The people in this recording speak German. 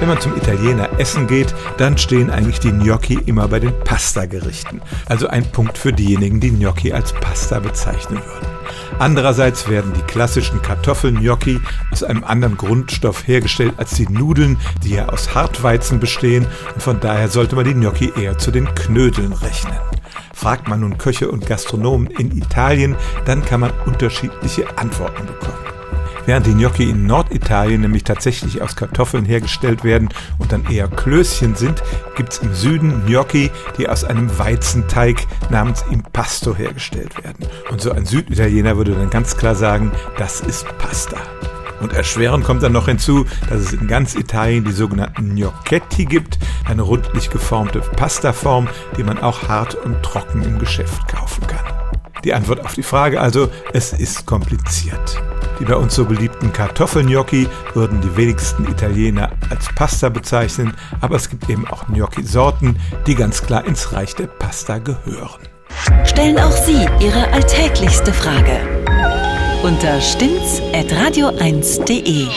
Wenn man zum Italiener essen geht, dann stehen eigentlich die Gnocchi immer bei den Pasta-Gerichten. Also ein Punkt für diejenigen, die Gnocchi als Pasta bezeichnen würden. Andererseits werden die klassischen Kartoffelgnocchi aus einem anderen Grundstoff hergestellt als die Nudeln, die ja aus Hartweizen bestehen und von daher sollte man die Gnocchi eher zu den Knödeln rechnen. Fragt man nun Köche und Gastronomen in Italien, dann kann man unterschiedliche Antworten bekommen. Während die Gnocchi in Norditalien nämlich tatsächlich aus Kartoffeln hergestellt werden und dann eher Klößchen sind, gibt's im Süden Gnocchi, die aus einem Weizenteig namens Impasto hergestellt werden. Und so ein Süditaliener würde dann ganz klar sagen, das ist Pasta. Und erschwerend kommt dann noch hinzu, dass es in ganz Italien die sogenannten Gnocchetti gibt, eine rundlich geformte Pastaform, die man auch hart und trocken im Geschäft kaufen kann. Die Antwort auf die Frage also, es ist kompliziert. Die bei uns so beliebten Kartoffelgnocchi würden die wenigsten Italiener als Pasta bezeichnen, aber es gibt eben auch Gnocchi-Sorten, die ganz klar ins Reich der Pasta gehören. Stellen auch Sie Ihre alltäglichste Frage unter stimmtz.radio1.de.